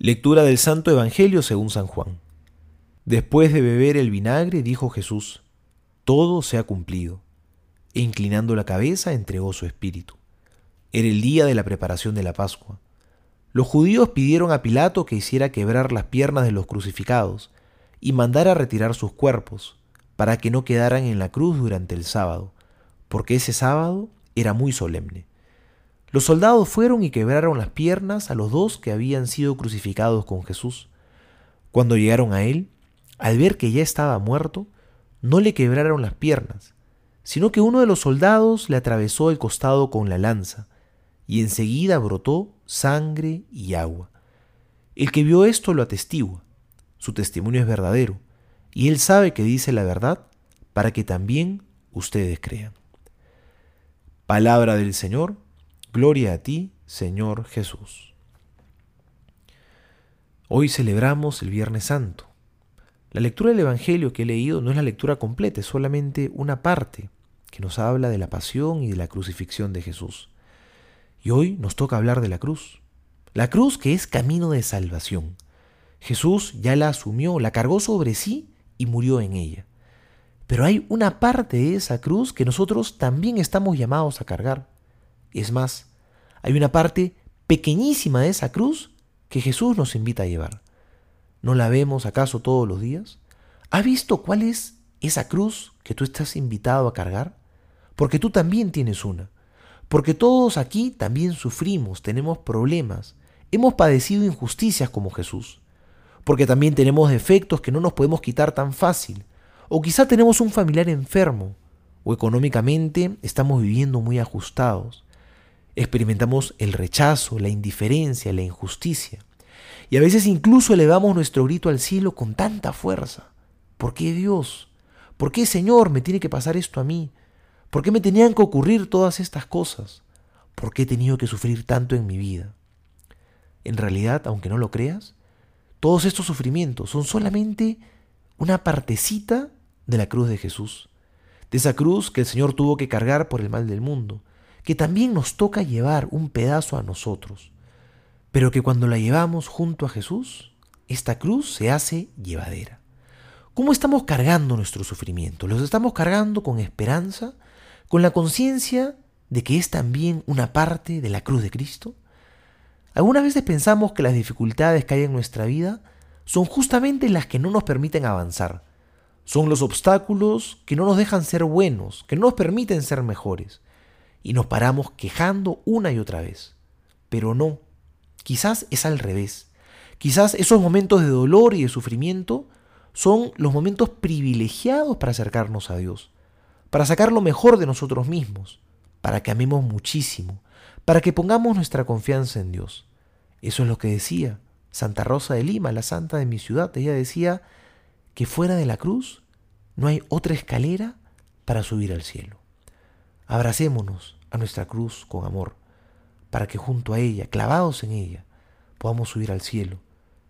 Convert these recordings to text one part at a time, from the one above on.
Lectura del Santo Evangelio según San Juan. Después de beber el vinagre, dijo Jesús, Todo se ha cumplido. E inclinando la cabeza, entregó su espíritu. Era el día de la preparación de la Pascua. Los judíos pidieron a Pilato que hiciera quebrar las piernas de los crucificados y mandara retirar sus cuerpos, para que no quedaran en la cruz durante el sábado, porque ese sábado era muy solemne. Los soldados fueron y quebraron las piernas a los dos que habían sido crucificados con Jesús. Cuando llegaron a él, al ver que ya estaba muerto, no le quebraron las piernas, sino que uno de los soldados le atravesó el costado con la lanza, y enseguida brotó sangre y agua. El que vio esto lo atestigua, su testimonio es verdadero, y él sabe que dice la verdad para que también ustedes crean. Palabra del Señor, Gloria a ti, Señor Jesús. Hoy celebramos el Viernes Santo. La lectura del Evangelio que he leído no es la lectura completa, es solamente una parte que nos habla de la pasión y de la crucifixión de Jesús. Y hoy nos toca hablar de la cruz. La cruz que es camino de salvación. Jesús ya la asumió, la cargó sobre sí y murió en ella. Pero hay una parte de esa cruz que nosotros también estamos llamados a cargar. Es más, hay una parte pequeñísima de esa cruz que Jesús nos invita a llevar. ¿No la vemos acaso todos los días? ¿Has visto cuál es esa cruz que tú estás invitado a cargar? Porque tú también tienes una. Porque todos aquí también sufrimos, tenemos problemas, hemos padecido injusticias como Jesús. Porque también tenemos defectos que no nos podemos quitar tan fácil. O quizá tenemos un familiar enfermo. O económicamente estamos viviendo muy ajustados experimentamos el rechazo, la indiferencia, la injusticia. Y a veces incluso elevamos nuestro grito al cielo con tanta fuerza. ¿Por qué Dios? ¿Por qué Señor me tiene que pasar esto a mí? ¿Por qué me tenían que ocurrir todas estas cosas? ¿Por qué he tenido que sufrir tanto en mi vida? En realidad, aunque no lo creas, todos estos sufrimientos son solamente una partecita de la cruz de Jesús, de esa cruz que el Señor tuvo que cargar por el mal del mundo, que también nos toca llevar un pedazo a nosotros, pero que cuando la llevamos junto a Jesús, esta cruz se hace llevadera. ¿Cómo estamos cargando nuestro sufrimiento? ¿Los estamos cargando con esperanza, con la conciencia de que es también una parte de la cruz de Cristo? Algunas veces pensamos que las dificultades que hay en nuestra vida son justamente las que no nos permiten avanzar. Son los obstáculos que no nos dejan ser buenos, que no nos permiten ser mejores y nos paramos quejando una y otra vez. Pero no, quizás es al revés. Quizás esos momentos de dolor y de sufrimiento son los momentos privilegiados para acercarnos a Dios, para sacar lo mejor de nosotros mismos, para que amemos muchísimo, para que pongamos nuestra confianza en Dios. Eso es lo que decía Santa Rosa de Lima, la santa de mi ciudad. Ella decía que fuera de la cruz no hay otra escalera para subir al cielo. Abracémonos a nuestra cruz con amor, para que junto a ella, clavados en ella, podamos subir al cielo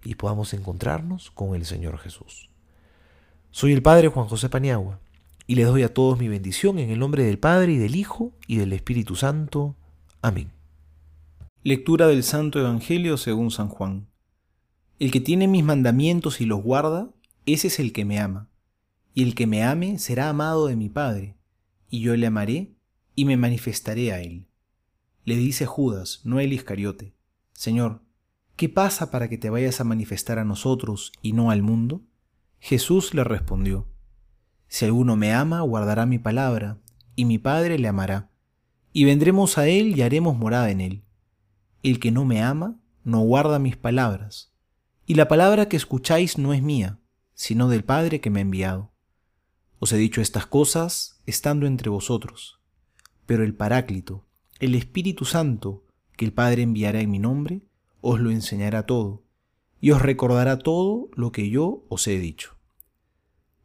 y podamos encontrarnos con el Señor Jesús. Soy el Padre Juan José Paniagua y les doy a todos mi bendición en el nombre del Padre y del Hijo y del Espíritu Santo. Amén. Lectura del Santo Evangelio según San Juan. El que tiene mis mandamientos y los guarda, ese es el que me ama. Y el que me ame será amado de mi Padre, y yo le amaré y me manifestaré a él. Le dice Judas, no el Iscariote, Señor, ¿qué pasa para que te vayas a manifestar a nosotros y no al mundo? Jesús le respondió, Si alguno me ama, guardará mi palabra, y mi Padre le amará, y vendremos a él y haremos morada en él. El que no me ama, no guarda mis palabras, y la palabra que escucháis no es mía, sino del Padre que me ha enviado. Os he dicho estas cosas estando entre vosotros pero el Paráclito, el Espíritu Santo, que el Padre enviará en mi nombre, os lo enseñará todo, y os recordará todo lo que yo os he dicho.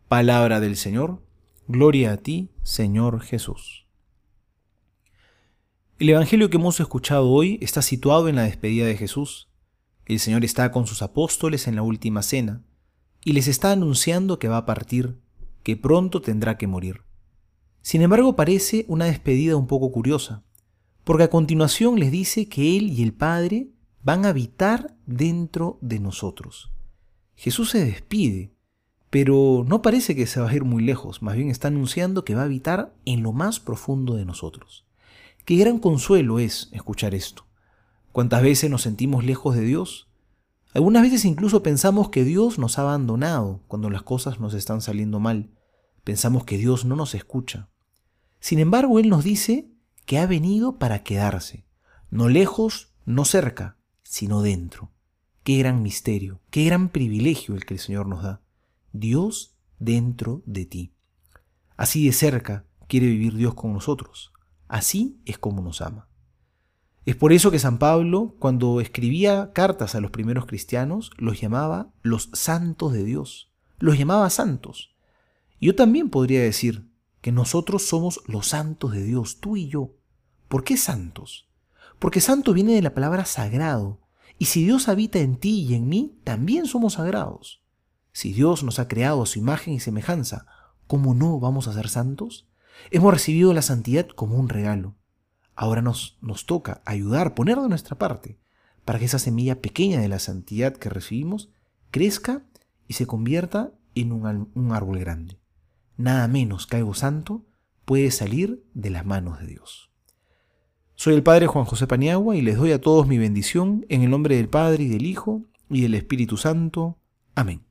Palabra del Señor, gloria a ti, Señor Jesús. El Evangelio que hemos escuchado hoy está situado en la despedida de Jesús. El Señor está con sus apóstoles en la última cena, y les está anunciando que va a partir, que pronto tendrá que morir. Sin embargo, parece una despedida un poco curiosa, porque a continuación les dice que Él y el Padre van a habitar dentro de nosotros. Jesús se despide, pero no parece que se va a ir muy lejos, más bien está anunciando que va a habitar en lo más profundo de nosotros. Qué gran consuelo es escuchar esto. ¿Cuántas veces nos sentimos lejos de Dios? Algunas veces incluso pensamos que Dios nos ha abandonado cuando las cosas nos están saliendo mal. Pensamos que Dios no nos escucha. Sin embargo, Él nos dice que ha venido para quedarse, no lejos, no cerca, sino dentro. Qué gran misterio, qué gran privilegio el que el Señor nos da. Dios dentro de ti. Así de cerca quiere vivir Dios con nosotros. Así es como nos ama. Es por eso que San Pablo, cuando escribía cartas a los primeros cristianos, los llamaba los santos de Dios. Los llamaba santos. Yo también podría decir que nosotros somos los santos de Dios, tú y yo. ¿Por qué santos? Porque santo viene de la palabra sagrado. Y si Dios habita en ti y en mí, también somos sagrados. Si Dios nos ha creado a su imagen y semejanza, ¿cómo no vamos a ser santos? Hemos recibido la santidad como un regalo. Ahora nos, nos toca ayudar, poner de nuestra parte, para que esa semilla pequeña de la santidad que recibimos crezca y se convierta en un, un árbol grande. Nada menos que algo santo puede salir de las manos de Dios. Soy el Padre Juan José Paniagua y les doy a todos mi bendición en el nombre del Padre y del Hijo y del Espíritu Santo. Amén.